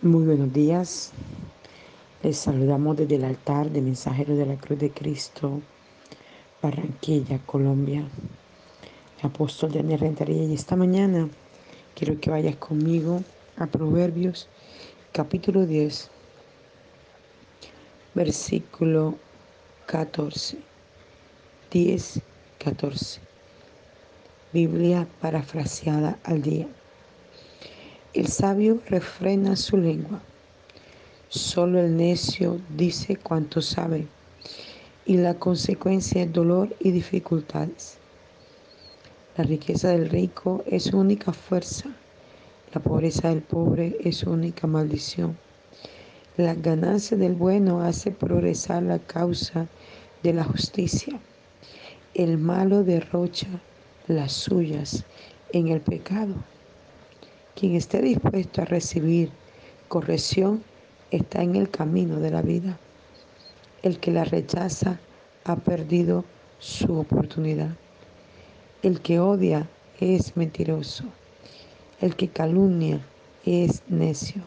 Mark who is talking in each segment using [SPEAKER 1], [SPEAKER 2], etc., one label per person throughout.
[SPEAKER 1] Muy buenos días. Les saludamos desde el altar de Mensajero de la Cruz de Cristo, Barranquilla, Colombia. Apóstol Daniel Rentería. Y esta mañana quiero que vayas conmigo a Proverbios, capítulo 10, versículo 14. 10, 14. Biblia parafraseada al día. El sabio refrena su lengua. Solo el necio dice cuanto sabe y la consecuencia es dolor y dificultades. La riqueza del rico es su única fuerza. La pobreza del pobre es su única maldición. La ganancia del bueno hace progresar la causa de la justicia. El malo derrocha las suyas en el pecado. Quien esté dispuesto a recibir corrección está en el camino de la vida. El que la rechaza ha perdido su oportunidad. El que odia es mentiroso. El que calumnia es necio.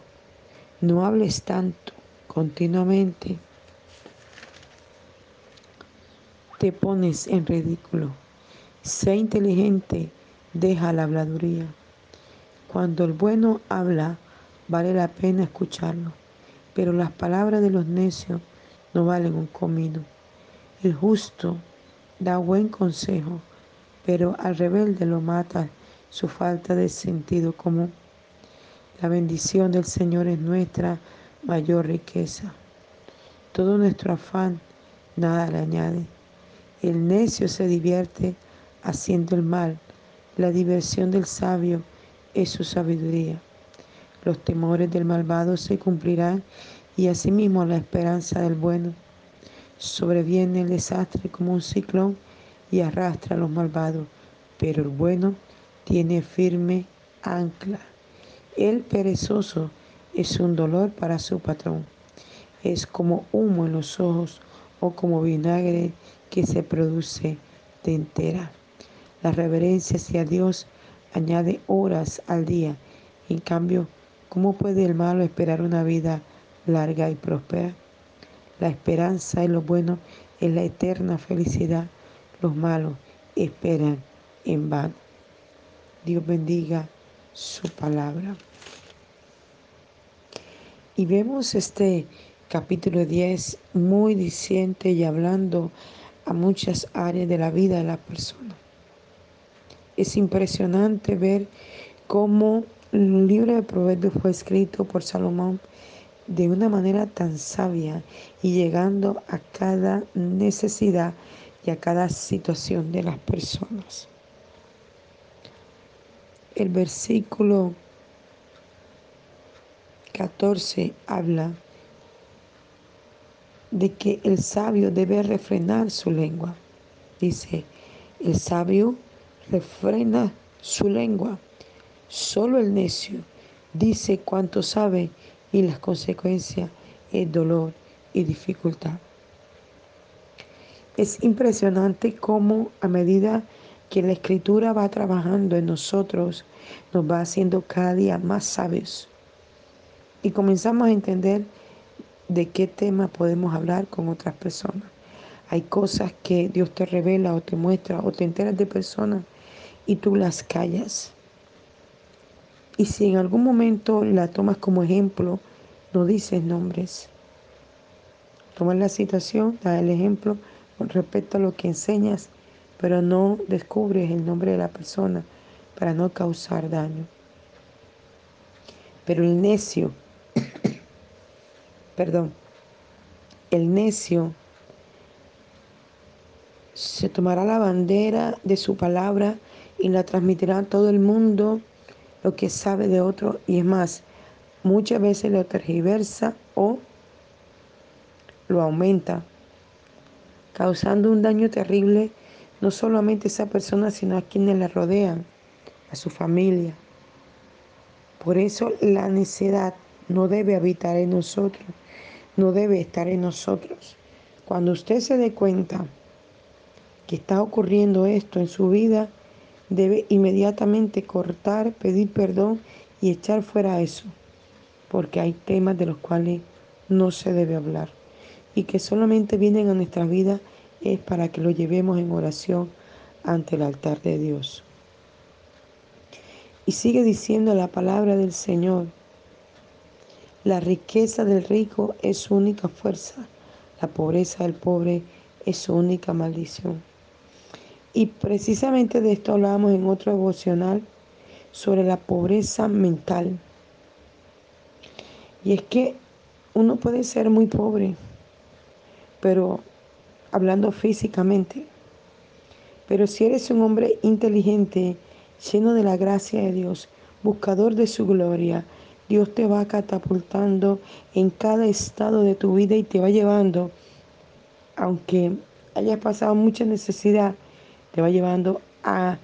[SPEAKER 1] No hables tanto continuamente. Te pones en ridículo. Sé inteligente, deja la habladuría. Cuando el bueno habla, vale la pena escucharlo, pero las palabras de los necios no valen un comino. El justo da buen consejo, pero al rebelde lo mata su falta de sentido común. La bendición del Señor es nuestra mayor riqueza. Todo nuestro afán nada le añade. El necio se divierte haciendo el mal. La diversión del sabio es su sabiduría. Los temores del malvado se cumplirán y asimismo la esperanza del bueno. Sobreviene el desastre como un ciclón y arrastra a los malvados, pero el bueno tiene firme ancla. El perezoso es un dolor para su patrón. Es como humo en los ojos o como vinagre que se produce de entera. La reverencia hacia Dios añade horas al día. En cambio, ¿cómo puede el malo esperar una vida larga y próspera? La esperanza en lo bueno es la eterna felicidad. Los malos esperan en vano. Dios bendiga su palabra. Y vemos este capítulo 10 muy diciente y hablando a muchas áreas de la vida de la persona. Es impresionante ver cómo el libro de Proverbios fue escrito por Salomón de una manera tan sabia y llegando a cada necesidad y a cada situación de las personas. El versículo 14 habla de que el sabio debe refrenar su lengua. Dice, el sabio refrena su lengua. Solo el necio dice cuánto sabe y las consecuencias es dolor y dificultad. Es impresionante cómo a medida que la escritura va trabajando en nosotros, nos va haciendo cada día más sabios. Y comenzamos a entender de qué tema podemos hablar con otras personas. Hay cosas que Dios te revela o te muestra o te enteras de personas y tú las callas. Y si en algún momento la tomas como ejemplo, no dices nombres. Tomas la situación, da el ejemplo con respecto a lo que enseñas, pero no descubres el nombre de la persona para no causar daño. Pero el necio, perdón, el necio se tomará la bandera de su palabra y la transmitirá a todo el mundo lo que sabe de otro y es más, muchas veces lo tergiversa o lo aumenta, causando un daño terrible no solamente a esa persona, sino a quienes la rodean, a su familia. Por eso la necedad no debe habitar en nosotros, no debe estar en nosotros. Cuando usted se dé cuenta que está ocurriendo esto en su vida, debe inmediatamente cortar, pedir perdón y echar fuera eso. porque hay temas de los cuales no se debe hablar y que solamente vienen a nuestra vida es para que lo llevemos en oración ante el altar de Dios. Y sigue diciendo la palabra del Señor, la riqueza del rico es su única fuerza, la pobreza del pobre es su única maldición. Y precisamente de esto hablábamos en otro devocional sobre la pobreza mental. Y es que uno puede ser muy pobre, pero hablando físicamente. Pero si eres un hombre inteligente, lleno de la gracia de Dios, buscador de su gloria, Dios te va catapultando en cada estado de tu vida y te va llevando, aunque hayas pasado mucha necesidad, te va llevando a,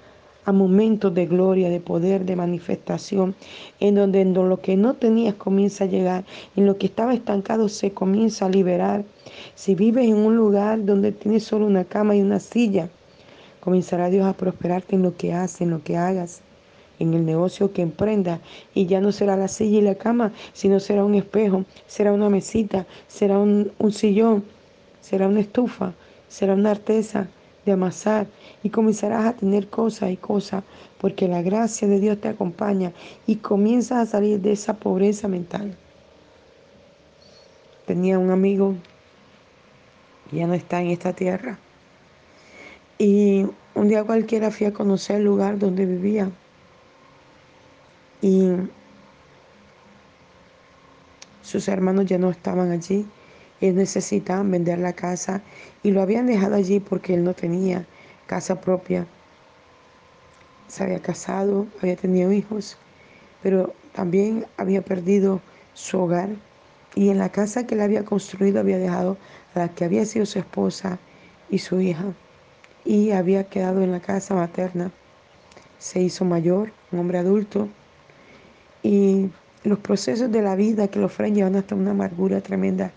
[SPEAKER 1] a momentos de gloria, de poder, de manifestación, en donde en lo que no tenías comienza a llegar, en lo que estaba estancado se comienza a liberar. Si vives en un lugar donde tienes solo una cama y una silla, comenzará Dios a prosperarte en lo que haces, en lo que hagas en el negocio que emprenda y ya no será la silla y la cama, sino será un espejo, será una mesita, será un, un, sillón, será una estufa, será una artesa de amasar y comenzarás a tener cosas y cosas porque la gracia de Dios te acompaña y comienzas a salir de esa pobreza mental. Tenía un amigo, ya no está en esta tierra, y un día cualquiera fui a conocer el lugar donde vivía. Y sus hermanos ya no estaban allí. Ellos necesitaban vender la casa y lo habían dejado allí porque él no tenía casa propia. Se había casado, había tenido hijos, pero también había perdido su hogar. Y en la casa que él había construido había dejado a la que había sido su esposa y su hija. Y había quedado en la casa materna. Se hizo mayor, un hombre adulto, y los procesos de la vida que lo fueron llevando hasta una amargura tremenda,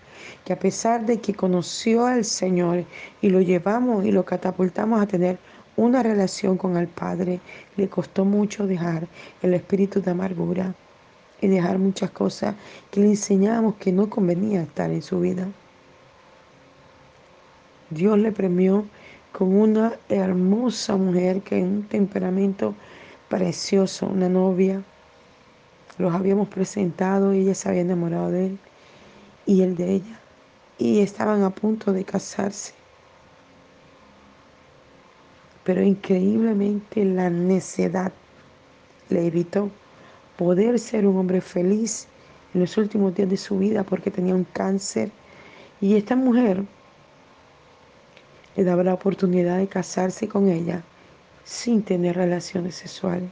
[SPEAKER 1] que a pesar de que conoció al Señor y lo llevamos y lo catapultamos a tener una relación con el Padre, le costó mucho dejar el espíritu de amargura y dejar muchas cosas que le enseñábamos que no convenía estar en su vida. Dios le premió con una hermosa mujer que en un temperamento precioso, una novia los habíamos presentado, ella se había enamorado de él y él de ella. Y estaban a punto de casarse. Pero increíblemente la necedad le evitó poder ser un hombre feliz en los últimos días de su vida porque tenía un cáncer. Y esta mujer le daba la oportunidad de casarse con ella sin tener relaciones sexuales.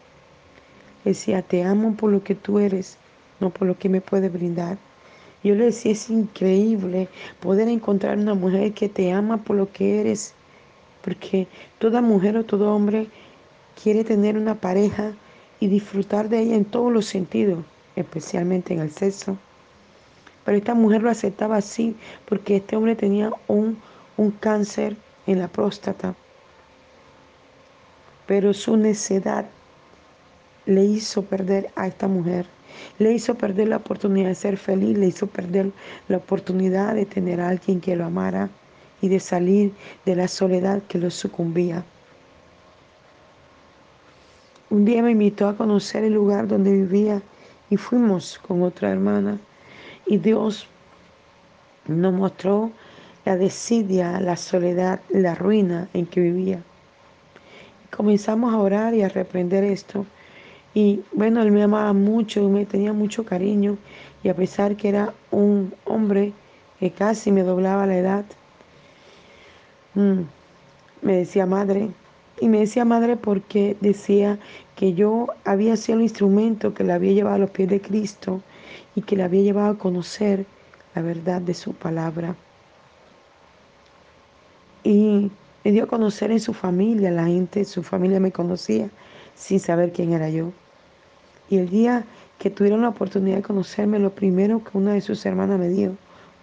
[SPEAKER 1] Decía, te amo por lo que tú eres, no por lo que me puedes brindar. Yo le decía, es increíble poder encontrar una mujer que te ama por lo que eres, porque toda mujer o todo hombre quiere tener una pareja y disfrutar de ella en todos los sentidos, especialmente en el sexo. Pero esta mujer lo aceptaba así porque este hombre tenía un, un cáncer en la próstata. Pero su necedad le hizo perder a esta mujer. Le hizo perder la oportunidad de ser feliz, le hizo perder la oportunidad de tener a alguien que lo amara y de salir de la soledad que lo sucumbía. Un día me invitó a conocer el lugar donde vivía y fuimos con otra hermana y Dios nos mostró la desidia, la soledad, la ruina en que vivía. Comenzamos a orar y a reprender esto y bueno, él me amaba mucho, me tenía mucho cariño y a pesar que era un hombre que casi me doblaba la edad, mm, me decía madre. Y me decía madre porque decía que yo había sido el instrumento que le había llevado a los pies de Cristo y que le había llevado a conocer la verdad de su palabra. Y me dio a conocer en su familia, la gente, su familia me conocía sin saber quién era yo. Y el día que tuvieron la oportunidad de conocerme, lo primero que una de sus hermanas me dijo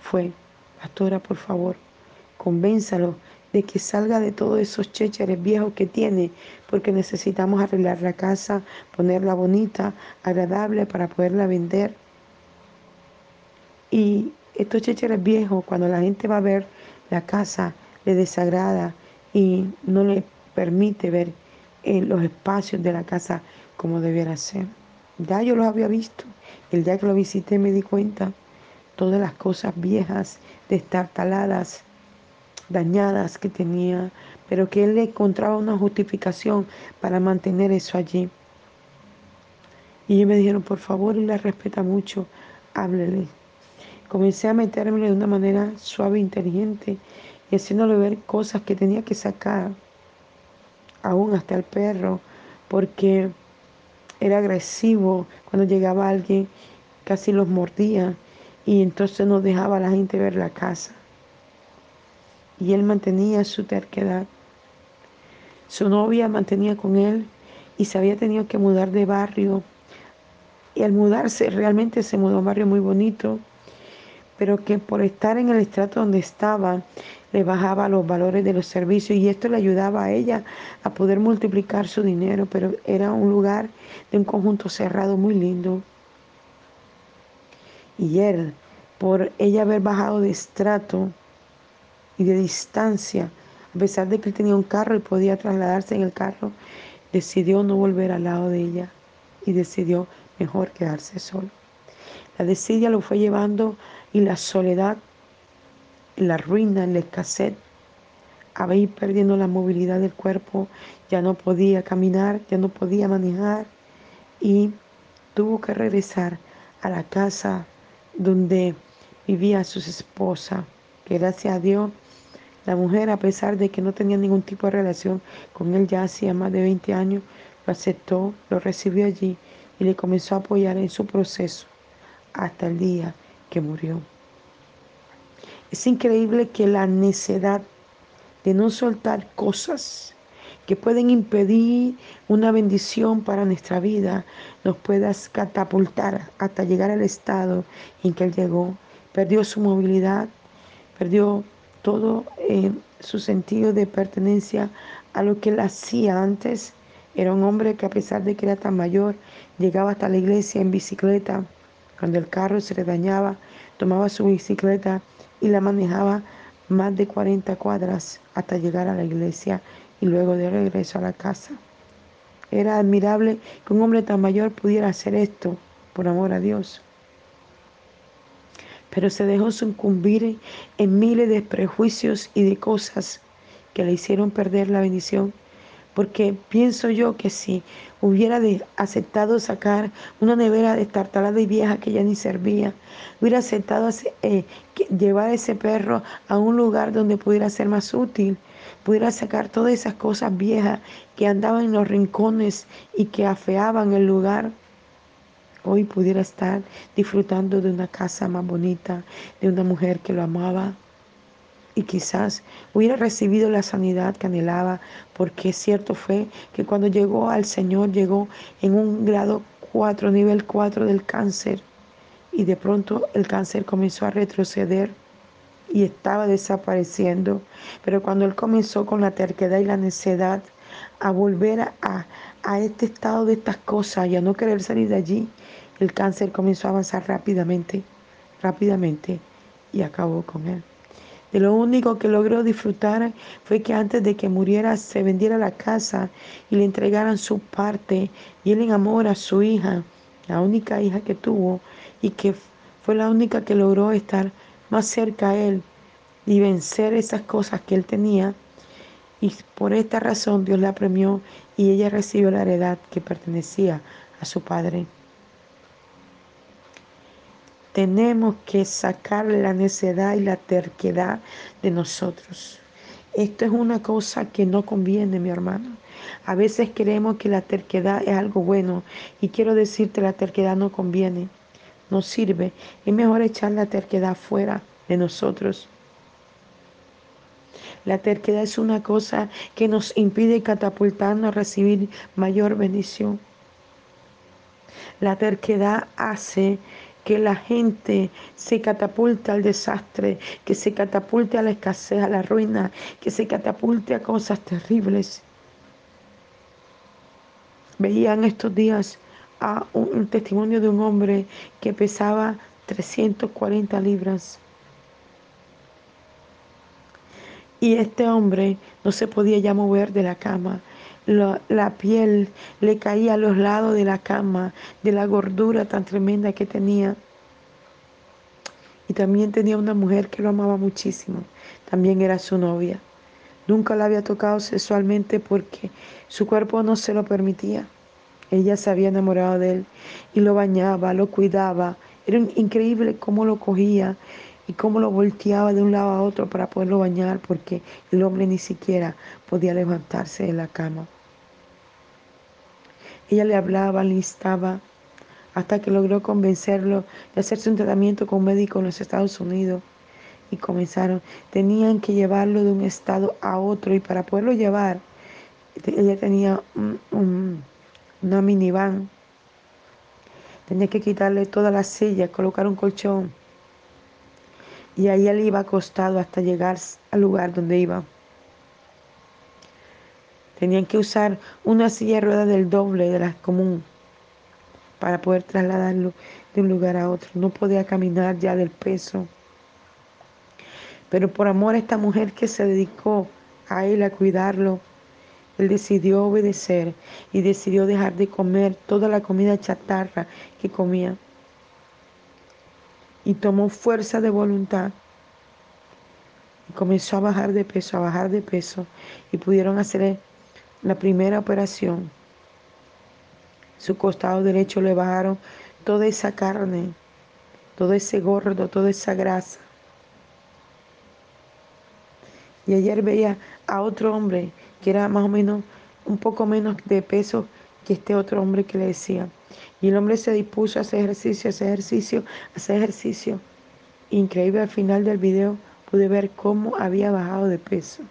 [SPEAKER 1] fue, pastora, por favor, convénzalo de que salga de todos esos chécheres viejos que tiene, porque necesitamos arreglar la casa, ponerla bonita, agradable para poderla vender. Y estos chécheres viejos, cuando la gente va a ver la casa, le desagrada y no le permite ver eh, los espacios de la casa como debiera ser. Ya yo los había visto. El día que lo visité me di cuenta todas las cosas viejas, destartaladas, dañadas que tenía, pero que él le encontraba una justificación para mantener eso allí. Y ellos me dijeron, por favor, él la respeta mucho, háblele. Comencé a meterme de una manera suave e inteligente y haciéndole ver cosas que tenía que sacar, aún hasta el perro, porque era agresivo cuando llegaba alguien, casi los mordía y entonces no dejaba a la gente ver la casa. Y él mantenía su terquedad. Su novia mantenía con él y se había tenido que mudar de barrio. Y al mudarse realmente se mudó a un barrio muy bonito, pero que por estar en el estrato donde estaba le bajaba los valores de los servicios y esto le ayudaba a ella a poder multiplicar su dinero, pero era un lugar de un conjunto cerrado muy lindo. Y él, por ella haber bajado de estrato y de distancia, a pesar de que él tenía un carro y podía trasladarse en el carro, decidió no volver al lado de ella y decidió mejor quedarse solo. La desidia lo fue llevando y la soledad, la ruina, la escasez, a ir perdiendo la movilidad del cuerpo, ya no podía caminar, ya no podía manejar y tuvo que regresar a la casa donde vivía su esposa, que gracias a Dios la mujer, a pesar de que no tenía ningún tipo de relación con él ya hacía más de 20 años, lo aceptó, lo recibió allí y le comenzó a apoyar en su proceso hasta el día que murió. Es increíble que la necedad de no soltar cosas que pueden impedir una bendición para nuestra vida nos pueda catapultar hasta llegar al estado en que él llegó. Perdió su movilidad, perdió todo eh, su sentido de pertenencia a lo que él hacía antes. Era un hombre que a pesar de que era tan mayor, llegaba hasta la iglesia en bicicleta. Cuando el carro se le dañaba, tomaba su bicicleta y la manejaba más de 40 cuadras hasta llegar a la iglesia y luego de regreso a la casa. Era admirable que un hombre tan mayor pudiera hacer esto por amor a Dios pero se dejó sucumbir en miles de prejuicios y de cosas que le hicieron perder la bendición. Porque pienso yo que si hubiera aceptado sacar una nevera destartalada y vieja que ya ni servía, hubiera aceptado eh, llevar a ese perro a un lugar donde pudiera ser más útil, pudiera sacar todas esas cosas viejas que andaban en los rincones y que afeaban el lugar hoy pudiera estar disfrutando de una casa más bonita, de una mujer que lo amaba y quizás hubiera recibido la sanidad que anhelaba, porque cierto fue que cuando llegó al Señor llegó en un grado 4, nivel 4 del cáncer, y de pronto el cáncer comenzó a retroceder y estaba desapareciendo, pero cuando él comenzó con la terquedad y la necedad a volver a, a este estado de estas cosas y a no querer salir de allí, el cáncer comenzó a avanzar rápidamente, rápidamente y acabó con él. De lo único que logró disfrutar fue que antes de que muriera se vendiera la casa y le entregaran su parte y él en amor a su hija, la única hija que tuvo y que fue la única que logró estar más cerca a él y vencer esas cosas que él tenía. Y por esta razón Dios la premió y ella recibió la heredad que pertenecía a su padre tenemos que sacar la necedad y la terquedad de nosotros. Esto es una cosa que no conviene, mi hermano. A veces creemos que la terquedad es algo bueno y quiero decirte la terquedad no conviene, no sirve. Es mejor echar la terquedad fuera de nosotros. La terquedad es una cosa que nos impide catapultarnos a recibir mayor bendición. La terquedad hace que la gente se catapulte al desastre, que se catapulte a la escasez, a la ruina, que se catapulte a cosas terribles. Veían estos días a un testimonio de un hombre que pesaba 340 libras. Y este hombre no se podía ya mover de la cama. La, piel le caía a los lados de la cama, de la gordura tan tremenda que tenía. Y también tenía una mujer que lo amaba muchísimo. También era su novia. Nunca la había tocado sexualmente porque su cuerpo no se lo permitía. Ella se había enamorado de él y lo bañaba, lo cuidaba. Era increíble cómo lo cogía y cómo lo volteaba de un lado a otro para poderlo bañar porque el hombre ni siquiera podía levantarse de la cama. Ella le hablaba, le instaba, hasta que logró convencerlo de hacerse un tratamiento con un médico en los Estados Unidos. Y comenzaron, tenían que llevarlo de un estado a otro y para poderlo llevar, ella tenía una minivan, tenía que quitarle todas las sillas, colocar un colchón y ahí él iba acostado hasta llegar al lugar donde iba. Tenían que usar una silla de ruedas del doble de la común para poder trasladarlo de un lugar a otro. No podía caminar ya del peso. Pero por amor a esta mujer que se dedicó a él a cuidarlo, él decidió obedecer y decidió dejar de comer toda la comida chatarra que comía y tomó fuerza de voluntad y comenzó a bajar de peso, a bajar de peso y pudieron hacer la primera operación. Su costado derecho le bajaron toda esa carne, todo ese gordo, toda esa grasa. Y ayer veía a otro hombre que era más o menos un poco menos de peso que este otro hombre que le decía, y el hombre se dispuso a hacer ejercicio, a hacer ejercicio, a hacer ejercicio. Increíble, al final del video pude ver cómo había bajado de peso.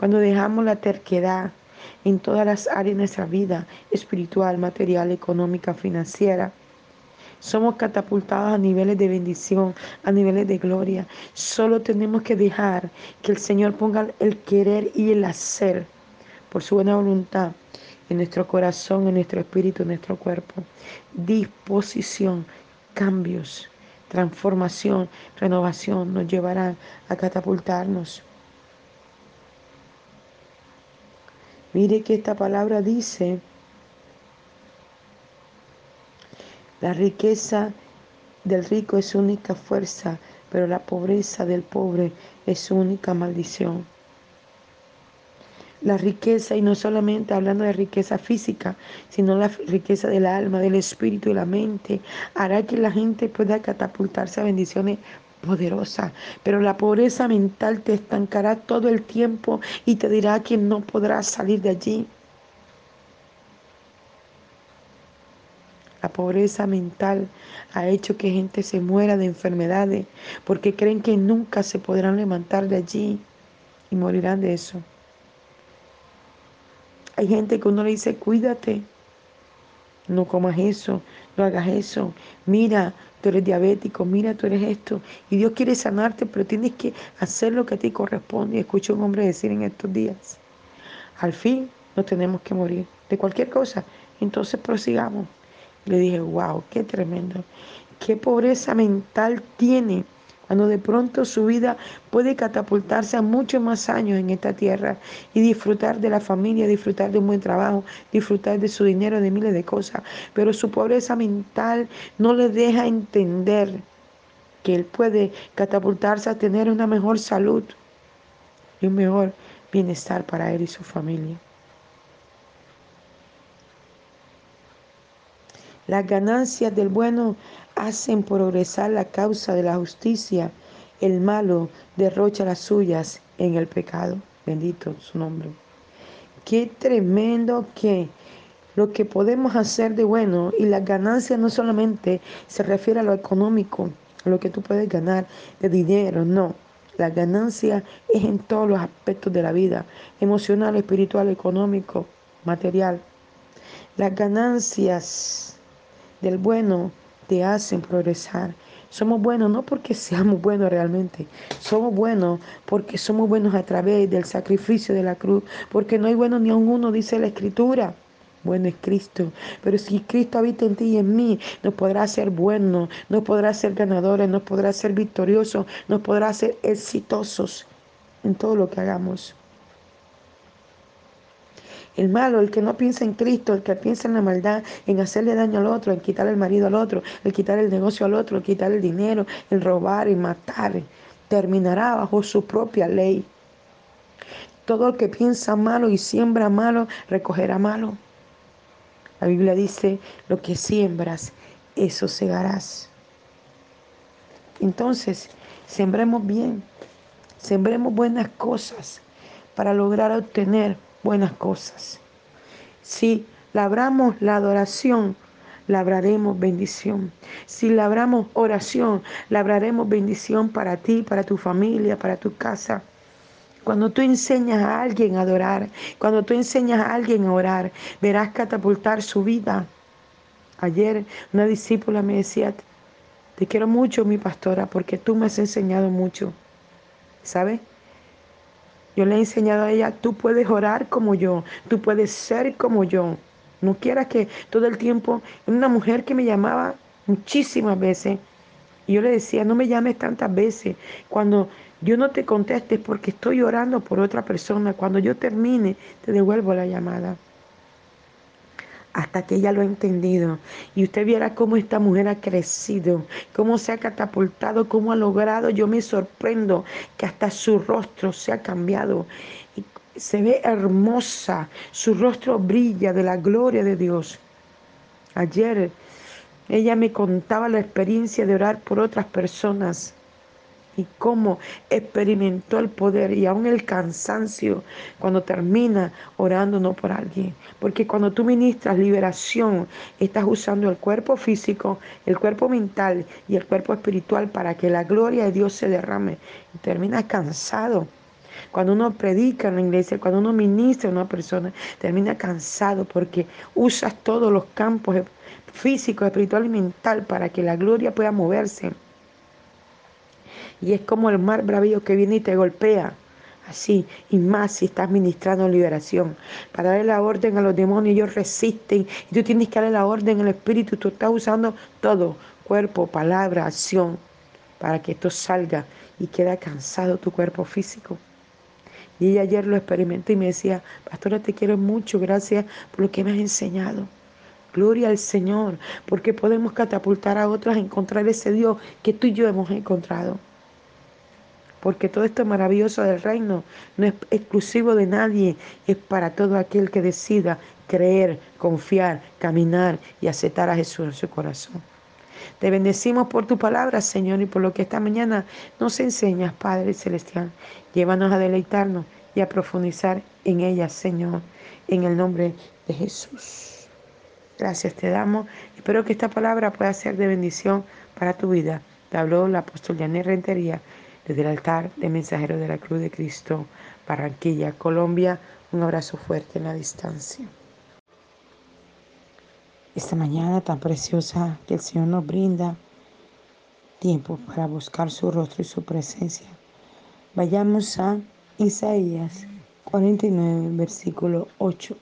[SPEAKER 1] Cuando dejamos la terquedad en todas las áreas de nuestra vida, espiritual, material, económica, financiera, somos catapultados a niveles de bendición, a niveles de gloria. Solo tenemos que dejar que el Señor ponga el querer y el hacer por su buena voluntad en nuestro corazón, en nuestro espíritu, en nuestro cuerpo. Disposición, cambios, transformación, renovación nos llevarán a catapultarnos. Mire que esta palabra dice, la riqueza del rico es su única fuerza, pero la pobreza del pobre es su única maldición. La riqueza, y no solamente hablando de riqueza física, sino la riqueza del alma, del espíritu y la mente, hará que la gente pueda catapultarse a bendiciones poderosas. Pero la pobreza mental te estancará todo el tiempo y te dirá que no podrás salir de allí. La pobreza mental ha hecho que gente se muera de enfermedades porque creen que nunca se podrán levantar de allí y morirán de eso. Hay gente que uno le dice, cuídate, no comas eso, no hagas eso. Mira, tú eres diabético, mira, tú eres esto. Y Dios quiere sanarte, pero tienes que hacer lo que a ti corresponde. Y escucho a un hombre decir en estos días, al fin no tenemos que morir de cualquier cosa. Entonces prosigamos. Le dije, wow, qué tremendo. Qué pobreza mental tiene cuando de pronto su vida puede catapultarse a muchos más años en esta tierra y disfrutar de la familia, disfrutar de un buen trabajo, disfrutar de su dinero, de miles de cosas. Pero su pobreza mental no le deja entender que él puede catapultarse a tener una mejor salud y un mejor bienestar para él y su familia. Las ganancias del bueno hacen progresar la causa de la justicia. El malo derrocha las suyas en el pecado. Bendito su nombre. Qué tremendo que lo que podemos hacer de bueno y las ganancias no solamente se refiere a lo económico, a lo que tú puedes ganar de dinero, no. La ganancia es en todos los aspectos de la vida, emocional, espiritual, económico, material. Las ganancias del bueno te hacen progresar. Somos buenos no porque seamos buenos realmente, somos buenos porque somos buenos a través del sacrificio de la cruz, porque no hay bueno ni a uno, dice la escritura. Bueno es Cristo. Pero si Cristo habita en ti y en mí, nos podrá ser bueno, nos podrá ser ganadores, nos podrá ser victoriosos, nos podrá ser exitosos en todo lo que hagamos. El malo, el que no piensa en Cristo, el que piensa en la maldad, en hacerle daño al otro, en quitar el marido al otro, el quitar el negocio al otro, el quitar el dinero, el robar y matar, terminará bajo su propia ley. Todo el que piensa malo y siembra malo, recogerá malo. La Biblia dice, lo que siembras, eso segarás. Entonces, sembremos bien, sembremos buenas cosas para lograr obtener buenas cosas. Si labramos la adoración, labraremos bendición. Si labramos oración, labraremos bendición para ti, para tu familia, para tu casa. Cuando tú enseñas a alguien a adorar, cuando tú enseñas a alguien a orar, verás catapultar su vida. Ayer una discípula me decía, te quiero mucho, mi pastora, porque tú me has enseñado mucho. ¿Sabes? Yo le he enseñado a ella, tú puedes orar como yo, tú puedes ser como yo. No quieras que todo el tiempo, una mujer que me llamaba muchísimas veces, y yo le decía, no me llames tantas veces. Cuando yo no te conteste porque estoy orando por otra persona. Cuando yo termine, te devuelvo la llamada. Hasta que ella lo ha entendido. Y usted viera cómo esta mujer ha crecido, cómo se ha catapultado, cómo ha logrado. Yo me sorprendo que hasta su rostro se ha cambiado. Y se ve hermosa, su rostro brilla de la gloria de Dios. Ayer ella me contaba la experiencia de orar por otras personas y cómo experimentó el poder y aún el cansancio cuando termina orando no por alguien. Porque cuando tú ministras liberación, estás usando el cuerpo físico, el cuerpo mental y el cuerpo espiritual para que la gloria de Dios se derrame. Y terminas cansado. Cuando uno predica en la iglesia, cuando uno ministra a una persona, termina cansado porque usas todos los campos físico, espiritual y mental para que la gloria pueda moverse. Y es como el mar bravío que viene y te golpea. Así, y más si estás ministrando liberación. Para darle la orden a los demonios, ellos resisten. Y tú tienes que darle la orden al Espíritu. Tú estás usando todo, cuerpo, palabra, acción, para que esto salga y quede cansado tu cuerpo físico. Y ella ayer lo experimentó y me decía, pastora, te quiero mucho, gracias por lo que me has enseñado. Gloria al Señor, porque podemos catapultar a otros a encontrar ese Dios que tú y yo hemos encontrado porque todo esto maravilloso del reino no es exclusivo de nadie, es para todo aquel que decida creer, confiar, caminar y aceptar a Jesús en su corazón. Te bendecimos por tu palabra, Señor, y por lo que esta mañana nos enseñas, Padre Celestial. Llévanos a deleitarnos y a profundizar en ella, Señor, en el nombre de Jesús. Gracias te damos. Espero que esta palabra pueda ser de bendición para tu vida. Te habló la apóstol Rentería desde el altar de Mensajero de la Cruz de Cristo, Barranquilla, Colombia. Un abrazo fuerte en la distancia. Esta mañana tan preciosa que el Señor nos brinda tiempo para buscar su rostro y su presencia. Vayamos a Isaías 49, versículo 8.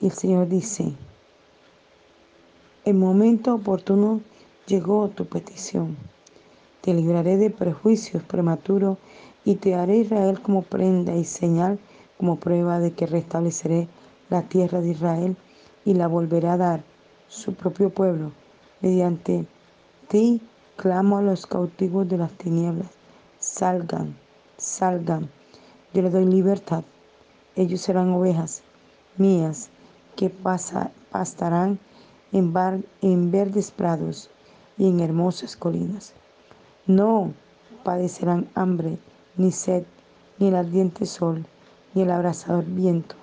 [SPEAKER 1] Y el Señor dice, el momento oportuno llegó tu petición te libraré de prejuicios prematuros y te haré Israel como prenda y señal, como prueba de que restableceré la tierra de Israel y la volveré a dar su propio pueblo. Mediante ti clamo a los cautivos de las tinieblas, salgan, salgan, yo les doy libertad. Ellos serán ovejas mías que pastarán en, en verdes prados y en hermosas colinas. No padecerán hambre, ni sed, ni el ardiente sol, ni el abrasador viento.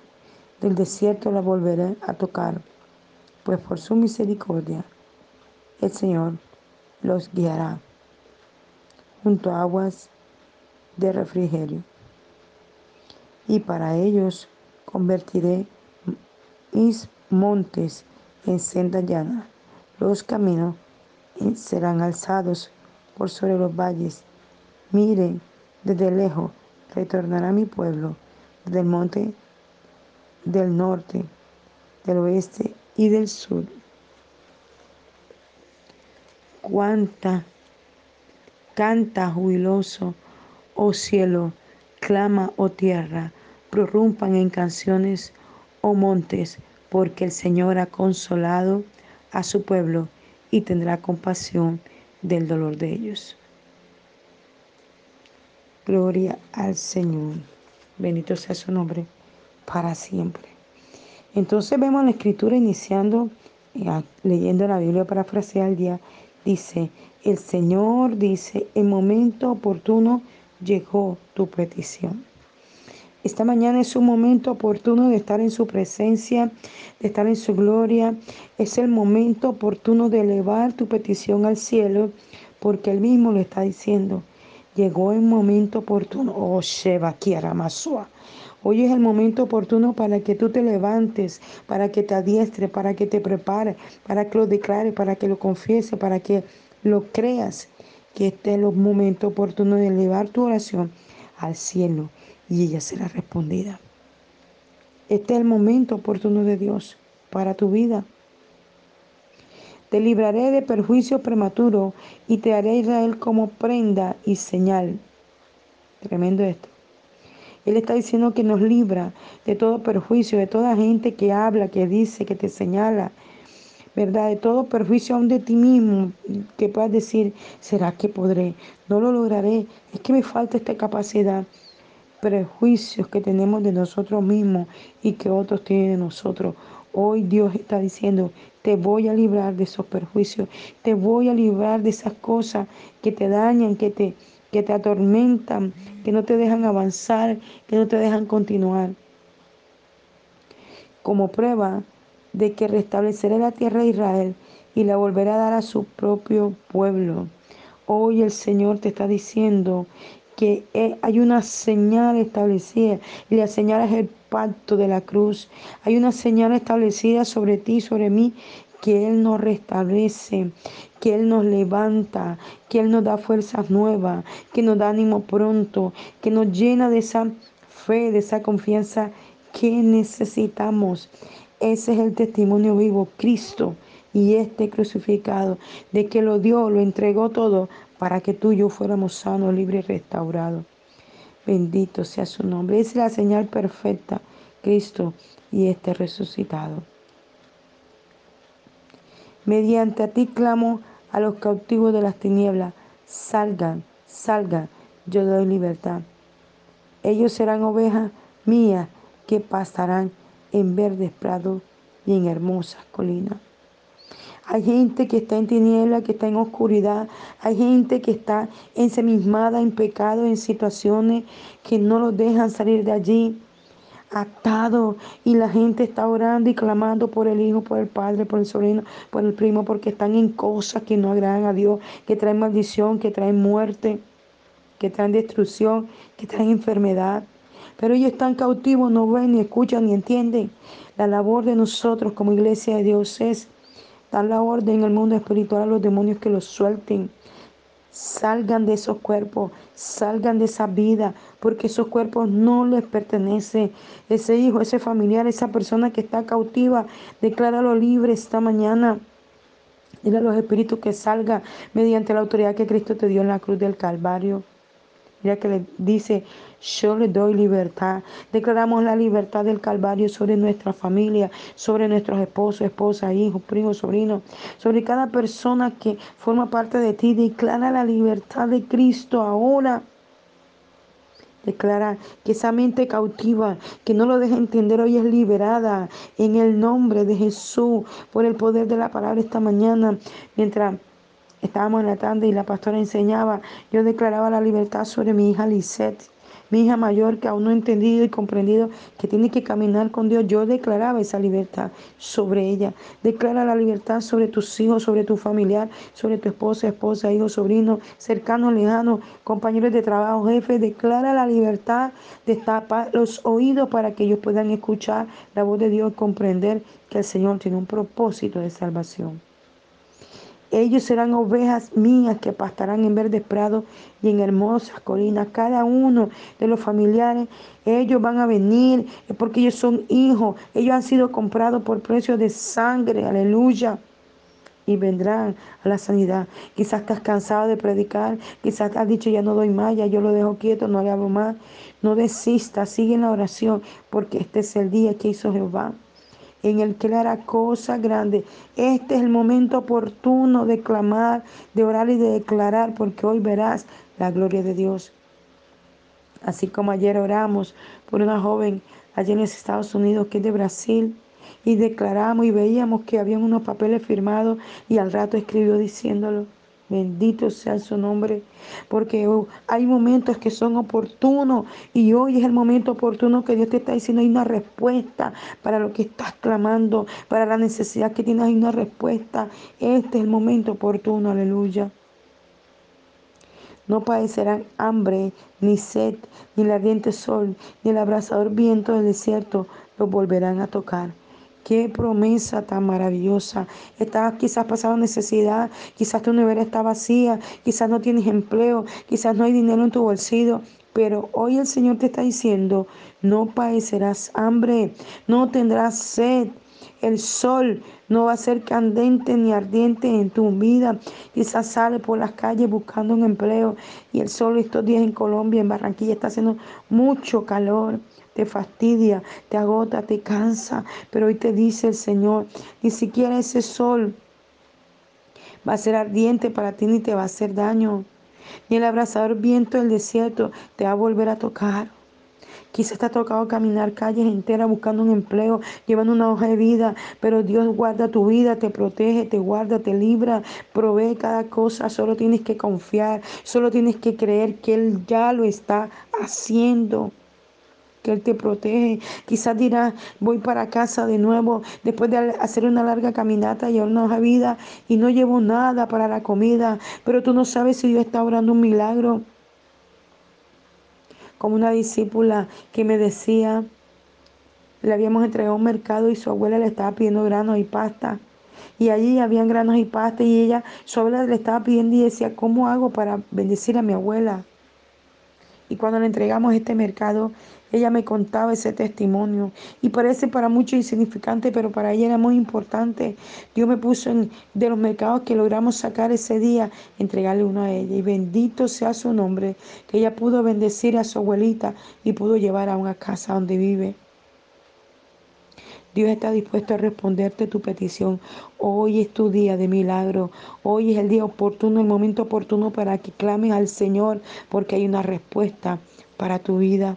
[SPEAKER 1] Del desierto la volveré a tocar, pues por su misericordia el Señor los guiará junto a aguas de refrigerio. Y para ellos convertiré mis montes en senda llana, los caminos serán alzados por sobre los valles. Miren, desde lejos retornará mi pueblo, desde el monte del norte, del oeste y del sur. Cuánta, canta jubiloso, oh cielo, clama, oh tierra, prorrumpan en canciones, oh montes, porque el Señor ha consolado a su pueblo y tendrá compasión del dolor de ellos. Gloria al Señor. Bendito sea su nombre para siempre. Entonces vemos la escritura iniciando, eh, leyendo la Biblia para frasear el día, dice, el Señor dice, en momento oportuno llegó tu petición. Esta mañana es un momento oportuno de estar en su presencia, de estar en su gloria. Es el momento oportuno de elevar tu petición al cielo, porque él mismo lo está diciendo. Llegó el momento oportuno. Oh, Sheba, Masua. Hoy es el momento oportuno para que tú te levantes, para que te adiestres, para que te prepares, para que lo declares, para que lo confieses, para que lo creas. Que este es el momento oportuno de elevar tu oración al cielo y ella será respondida. Este es el momento oportuno de Dios para tu vida. Te libraré de perjuicio prematuro y te haré Israel como prenda y señal. Tremendo esto. Él está diciendo que nos libra de todo perjuicio, de toda gente que habla, que dice, que te señala, ¿verdad? De todo perjuicio aún de ti mismo, que puedas decir, ¿será que podré? No lo lograré, es que me falta esta capacidad prejuicios que tenemos de nosotros mismos y que otros tienen de nosotros. Hoy Dios está diciendo, te voy a librar de esos perjuicios, te voy a librar de esas cosas que te dañan, que te, que te atormentan, que no te dejan avanzar, que no te dejan continuar. Como prueba de que restableceré la tierra de Israel y la volverá a dar a su propio pueblo. Hoy el Señor te está diciendo que eh, hay una señal establecida y la señal es el pacto de la cruz. Hay una señal establecida sobre ti, sobre mí, que Él nos restablece, que Él nos levanta, que Él nos da fuerzas nuevas, que nos da ánimo pronto, que nos llena de esa fe, de esa confianza que necesitamos. Ese es el testimonio vivo, Cristo y este crucificado, de que lo dio, lo entregó todo para que tú y yo fuéramos sanos, libres y restaurados. Bendito sea su nombre. Es la señal perfecta, Cristo y este resucitado. Mediante a ti clamo a los cautivos de las tinieblas, salgan, salgan, yo doy libertad. Ellos serán ovejas mías que pasarán en verdes prados y en hermosas colinas. Hay gente que está en tiniebla, que está en oscuridad. Hay gente que está ensemismada en pecado, en situaciones que no los dejan salir de allí atado y la gente está orando y clamando por el hijo, por el padre, por el sobrino, por el primo, porque están en cosas que no agradan a Dios, que traen maldición, que traen muerte, que traen destrucción, que traen enfermedad. Pero ellos están cautivos, no ven, ni escuchan, ni entienden. La labor de nosotros como iglesia de Dios es Dar la orden en el mundo espiritual a los demonios que los suelten. Salgan de esos cuerpos, salgan de esa vida, porque esos cuerpos no les pertenecen. Ese hijo, ese familiar, esa persona que está cautiva, decláralo libre esta mañana. Dile a los espíritus que salga mediante la autoridad que Cristo te dio en la cruz del Calvario. Mira que le dice, yo le doy libertad. Declaramos la libertad del Calvario sobre nuestra familia, sobre nuestros esposos, esposas, hijos, primos, sobrinos, sobre cada persona que forma parte de ti. Declara la libertad de Cristo ahora. Declara que esa mente cautiva, que no lo deja entender hoy es liberada en el nombre de Jesús, por el poder de la palabra esta mañana, mientras Estábamos en la tanda y la pastora enseñaba, yo declaraba la libertad sobre mi hija Lisette, mi hija mayor que aún no ha entendido y comprendido que tiene que caminar con Dios. Yo declaraba esa libertad sobre ella. Declara la libertad sobre tus hijos, sobre tu familiar, sobre tu esposa, esposa, hijo, sobrino, cercano, lejano, compañeros de trabajo, jefe. Declara la libertad, destapa los oídos para que ellos puedan escuchar la voz de Dios comprender que el Señor tiene un propósito de salvación. Ellos serán ovejas mías que pastarán en verdes prados y en hermosas colinas. Cada uno de los familiares, ellos van a venir porque ellos son hijos. Ellos han sido comprados por precio de sangre. Aleluya y vendrán a la sanidad. Quizás estás cansado de predicar, quizás has dicho ya no doy más, ya yo lo dejo quieto, no le hablo más. No desista, sigue en la oración, porque este es el día que hizo Jehová, en el que le hará cosas grandes. Este es el momento oportuno de clamar, de orar y de declarar, porque hoy verás la gloria de Dios. Así como ayer oramos por una joven allí en los Estados Unidos que es de Brasil y declaramos y veíamos que habían unos papeles firmados y al rato escribió diciéndolo. Bendito sea su nombre, porque hay momentos que son oportunos y hoy es el momento oportuno que Dios te está diciendo, hay una respuesta para lo que estás clamando, para la necesidad que tienes, hay una respuesta. Este es el momento oportuno, aleluya. No padecerán hambre, ni sed, ni el ardiente sol, ni el abrasador viento del desierto los volverán a tocar Qué promesa tan maravillosa. Estás quizás pasando necesidad, quizás tu nevera está vacía, quizás no tienes empleo, quizás no hay dinero en tu bolsillo, pero hoy el Señor te está diciendo, no padecerás hambre, no tendrás sed. El sol no va a ser candente ni ardiente en tu vida. Quizás sale por las calles buscando un empleo y el sol estos días en Colombia, en Barranquilla, está haciendo mucho calor te fastidia, te agota, te cansa. Pero hoy te dice el Señor, ni siquiera ese sol va a ser ardiente para ti ni te va a hacer daño. Ni el abrasador viento del desierto te va a volver a tocar. Quizás te ha tocado caminar calles enteras buscando un empleo, llevando una hoja de vida, pero Dios guarda tu vida, te protege, te guarda, te libra, provee cada cosa. Solo tienes que confiar, solo tienes que creer que Él ya lo está haciendo que Él te protege. Quizás dirás, voy para casa de nuevo después de hacer una larga caminata y una vida y no llevo nada para la comida, pero tú no sabes si Dios está orando un milagro. Como una discípula que me decía, le habíamos entregado un mercado y su abuela le estaba pidiendo granos y pasta. Y allí habían granos y pasta y ella, su abuela le estaba pidiendo y decía, ¿cómo hago para bendecir a mi abuela? Y cuando le entregamos este mercado, ella me contaba ese testimonio y parece para muchos insignificante, pero para ella era muy importante. Dios me puso en de los mercados que logramos sacar ese día, entregarle uno a ella. Y bendito sea su nombre, que ella pudo bendecir a su abuelita y pudo llevar a una casa donde vive. Dios está dispuesto a responderte tu petición. Hoy es tu día de milagro. Hoy es el día oportuno, el momento oportuno para que clames al Señor, porque hay una respuesta para tu vida.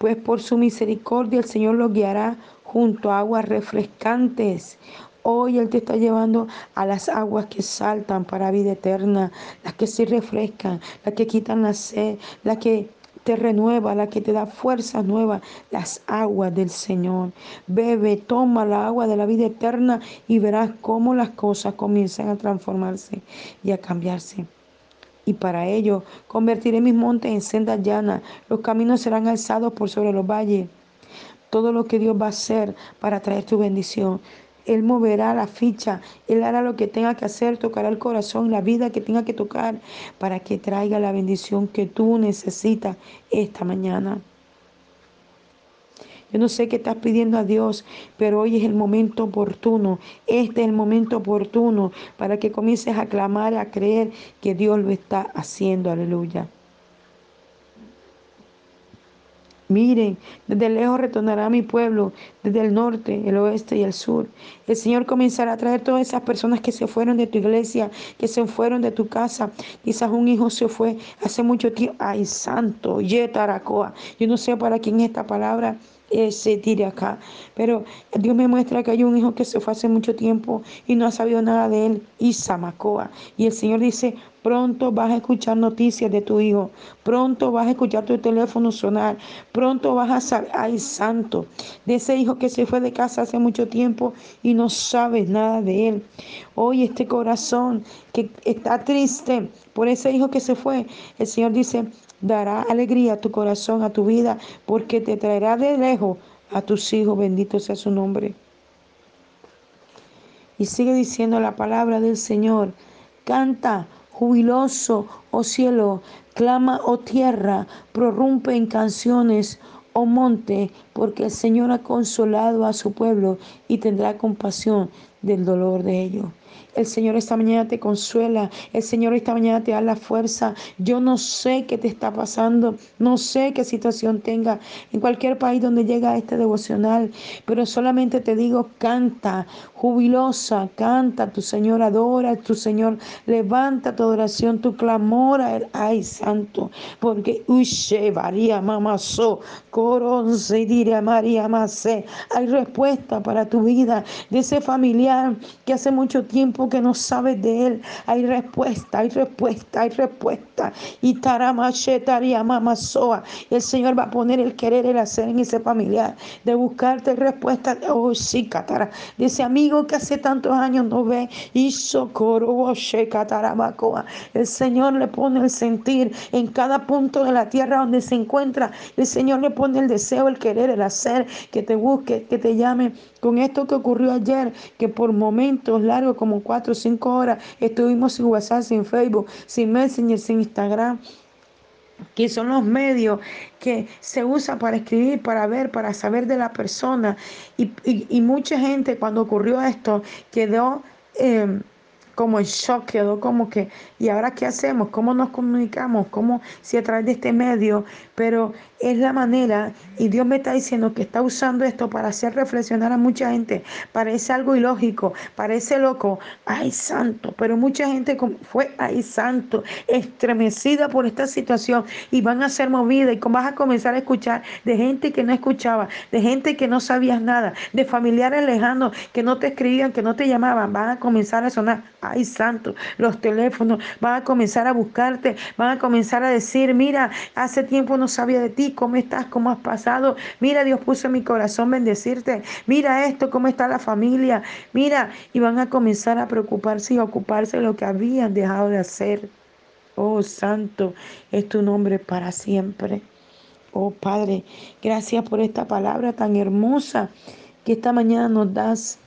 [SPEAKER 1] pues por su misericordia el Señor los guiará junto a aguas refrescantes. Hoy Él te está llevando a las aguas que saltan para vida eterna, las que se refrescan, las que quitan la sed, las que te renueva, la que te da fuerzas nuevas, las aguas del Señor. Bebe, toma la agua de la vida eterna y verás cómo las cosas comienzan a transformarse y a cambiarse y para ello convertiré mis montes en sendas llanas, los caminos serán alzados por sobre los valles. Todo lo que Dios va a hacer para traer tu bendición. Él moverá la ficha, Él hará lo que tenga que hacer, tocará el corazón, la vida que tenga que tocar para que traiga la bendición que tú necesitas esta mañana. Yo no sé qué estás pidiendo a Dios, pero hoy es el momento oportuno. Este es el momento oportuno para que comiences a clamar, a creer que Dios lo está haciendo. Aleluya. Miren, desde lejos retornará mi pueblo, desde el norte, el oeste y el sur. El Señor comenzará a traer todas esas personas que se fueron de tu iglesia, que se fueron de tu casa. Quizás un hijo se fue hace mucho tiempo. Ay, santo, yetaracoa. Yo no sé para quién es esta palabra acá. Pero Dios me muestra que hay un hijo que se fue hace mucho tiempo y no ha sabido nada de él, y Samacoa. Y el Señor dice, pronto vas a escuchar noticias de tu hijo, pronto vas a escuchar tu teléfono sonar, pronto vas a saber, ay santo, de ese hijo que se fue de casa hace mucho tiempo y no sabes nada de él. Hoy este corazón que está triste por ese hijo que se fue, el Señor dice, dará alegría a tu corazón, a tu vida, porque te traerá de lejos a tus hijos, bendito sea su nombre. Y sigue diciendo la palabra del Señor. Canta, jubiloso, oh cielo, clama, oh tierra, prorrumpe en canciones, oh monte, porque el Señor ha consolado a su pueblo y tendrá compasión del dolor de ellos. El Señor esta mañana te consuela. El Señor esta mañana te da la fuerza. Yo no sé qué te está pasando. No sé qué situación tenga en cualquier país donde llega este devocional. Pero solamente te digo, canta, jubilosa, canta. Tu Señor adora, tu Señor levanta tu adoración, tu clamor a Él. Ay, santo. Porque, uy, María mamaso, coron se dirá María Macé. Hay respuesta para tu vida de ese familiar que hace mucho tiempo que no sabes de Él, hay respuesta, hay respuesta, hay respuesta. Y mamasoa. El Señor va a poner el querer, el hacer en ese familiar, de buscarte respuesta. Oh, sí, catara. De ese amigo que hace tantos años no ve. Y socorro, El Señor le pone el sentir en cada punto de la tierra donde se encuentra. El Señor le pone el deseo, el querer, el hacer, que te busque, que te llame. Con esto que ocurrió ayer, que por momentos largos, como cuatro o cinco horas, estuvimos sin WhatsApp, sin Facebook, sin Messenger, sin Instagram que son los medios que se usan para escribir, para ver, para saber de la persona. Y, mucha gente cuando ocurrió esto quedó eh, como en shock, quedó como que, ¿y ahora qué hacemos? ¿Cómo nos comunicamos? ¿Cómo si a través de este medio? Pero es la manera, y Dios me está diciendo que está usando esto para hacer reflexionar a mucha gente. Parece algo ilógico, parece loco, ay santo, pero mucha gente fue, ay santo, estremecida por esta situación y van a ser movidas y vas a comenzar a escuchar de gente que no escuchaba, de gente que no sabías nada, de familiares lejanos que no te escribían, que no te llamaban, van a comenzar a sonar ay santo, los teléfonos van a comenzar a buscarte, van a comenzar a decir, mira, hace tiempo no sabía de ti, ¿cómo estás? ¿Cómo has pasado? Mira, Dios puso en mi corazón bendecirte, mira esto, ¿cómo está la familia? Mira, y van a comenzar a preocuparse y a ocuparse de lo que habían dejado de hacer. Oh, santo, es tu nombre para siempre. Oh Padre, gracias por esta palabra tan hermosa que esta mañana nos das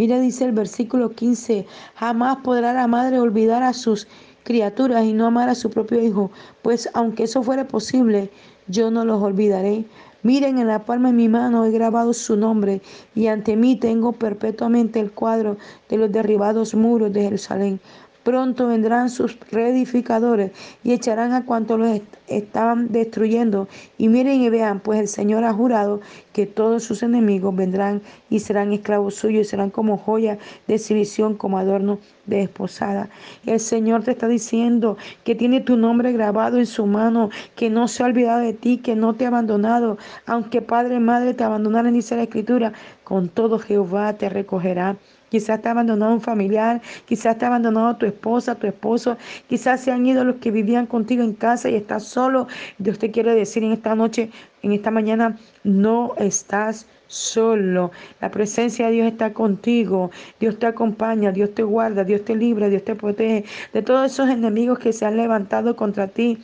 [SPEAKER 1] Mira, dice el versículo 15, jamás podrá la madre olvidar a sus criaturas y no amar a su propio hijo, pues aunque eso fuera posible, yo no los olvidaré. Miren, en la palma de mi mano he grabado su nombre y ante mí tengo perpetuamente el cuadro de los derribados muros de Jerusalén. Pronto vendrán sus reedificadores y echarán a cuantos los estaban destruyendo. Y miren y vean, pues el Señor ha jurado que todos sus enemigos vendrán y serán esclavos suyos y serán como joya de exhibición, como adorno de esposada. El Señor te está diciendo que tiene tu nombre grabado en su mano, que no se ha olvidado de ti, que no te ha abandonado. Aunque padre y madre te abandonaran, dice la Escritura, con todo Jehová te recogerá. Quizás te ha abandonado un familiar, quizás te ha abandonado tu esposa, tu esposo, quizás se han ido los que vivían contigo en casa y estás solo. Dios te quiere decir en esta noche, en esta mañana, no estás solo. La presencia de Dios está contigo. Dios te acompaña, Dios te guarda, Dios te libra, Dios te protege de todos esos enemigos que se han levantado contra ti.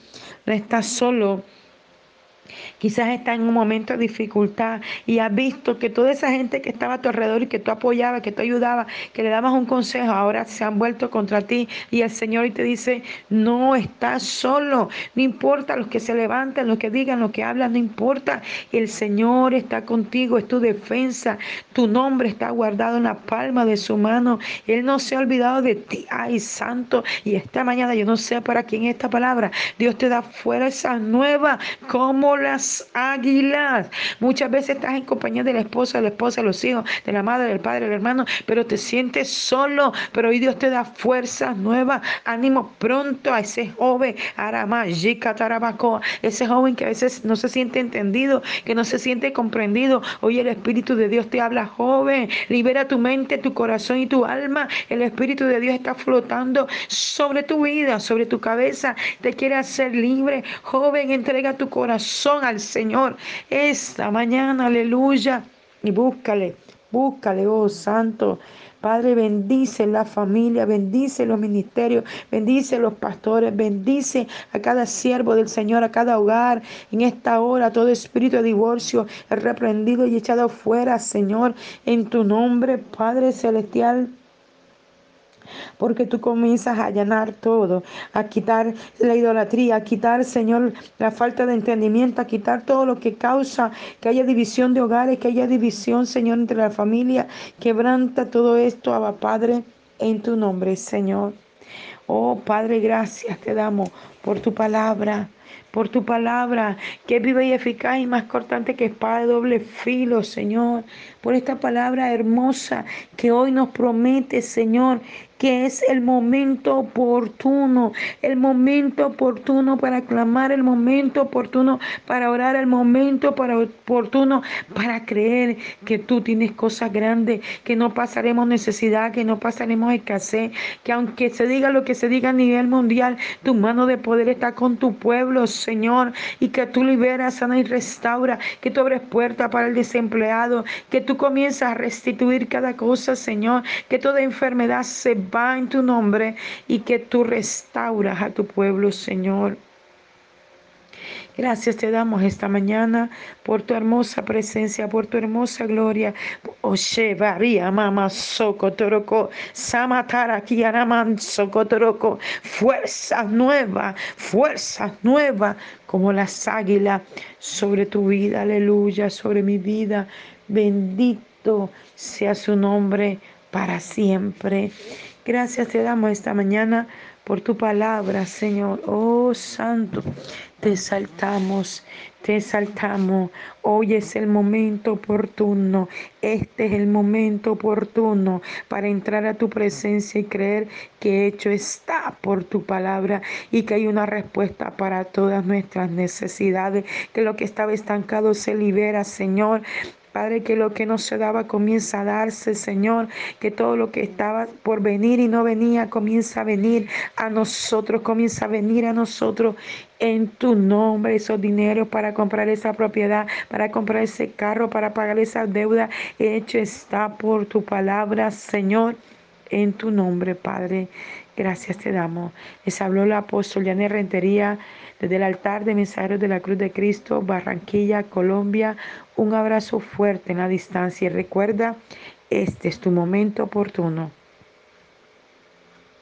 [SPEAKER 1] No estás solo. Quizás está en un momento de dificultad y has visto que toda esa gente que estaba a tu alrededor y que tú apoyabas, que tú ayudabas, que le dabas un consejo, ahora se han vuelto contra ti y el Señor te dice, no estás solo, no importa los que se levanten, los que digan, los que hablan, no importa, el Señor está contigo, es tu defensa, tu nombre está guardado en la palma de su mano, Él no se ha olvidado de ti, ay santo, y esta mañana yo no sé para quién esta palabra, Dios te da fuerza nueva como las águilas. Muchas veces estás en compañía de la esposa, de la esposa, de los hijos, de la madre, del padre, del hermano, pero te sientes solo. Pero hoy Dios te da fuerzas nuevas, ánimo pronto a ese joven, ese joven que a veces no se siente entendido, que no se siente comprendido. Hoy el Espíritu de Dios te habla, joven, libera tu mente, tu corazón y tu alma. El Espíritu de Dios está flotando sobre tu vida, sobre tu cabeza. Te quiere hacer libre. Joven, entrega tu corazón al Señor esta mañana, aleluya. Y búscale, búscale, oh Santo, Padre, bendice la familia, bendice los ministerios, bendice los pastores, bendice a cada siervo del Señor, a cada hogar. En esta hora, todo espíritu de divorcio es reprendido y echado fuera, Señor, en tu nombre, Padre Celestial porque tú comienzas a allanar todo, a quitar la idolatría, a quitar, Señor, la falta de entendimiento, a quitar todo lo que causa que haya división de hogares, que haya división, Señor, entre la familia. Quebranta todo esto, Abba Padre, en tu nombre, Señor. Oh Padre, gracias te damos por tu palabra por tu palabra, que es viva y eficaz y más cortante que espada de doble filo, Señor, por esta palabra hermosa que hoy nos promete, Señor, que es el momento oportuno, el momento oportuno para clamar, el momento oportuno para orar, el momento para oportuno para creer que tú tienes cosas grandes, que no pasaremos necesidad, que no pasaremos escasez, que aunque se diga lo que se diga a nivel mundial, tu mano de poder está con tu pueblo, Señor, y que tú liberas, sana y restaura, que tú abres puertas para el desempleado, que tú comienzas a restituir cada cosa, Señor, que toda enfermedad se va en tu nombre y que tú restauras a tu pueblo, Señor. Gracias te damos esta mañana por tu hermosa presencia, por tu hermosa gloria. Oshe varía mama socotoroko, samatara kianaman socotoroko. Fuerzas nuevas, fuerzas nuevas como las águilas sobre tu vida, aleluya, sobre mi vida. Bendito sea su nombre para siempre. Gracias te damos esta mañana por tu palabra, Señor. Oh Santo, te exaltamos, te exaltamos. Hoy es el momento oportuno. Este es el momento oportuno para entrar a tu presencia y creer que hecho está por tu palabra y que hay una respuesta para todas nuestras necesidades. Que lo que estaba estancado se libera, Señor. Padre, que lo que no se daba comienza a darse, Señor, que todo lo que estaba por venir y no venía comienza a venir a nosotros, comienza a venir a nosotros en tu nombre esos dineros para comprar esa propiedad, para comprar ese carro, para pagar esa deuda. Hecho está por tu palabra, Señor, en tu nombre, Padre. Gracias te damos. Les habló el apóstol Yané Rentería desde el altar de mensajeros de la Cruz de Cristo, Barranquilla, Colombia. Un abrazo fuerte en la distancia y recuerda, este es tu momento oportuno.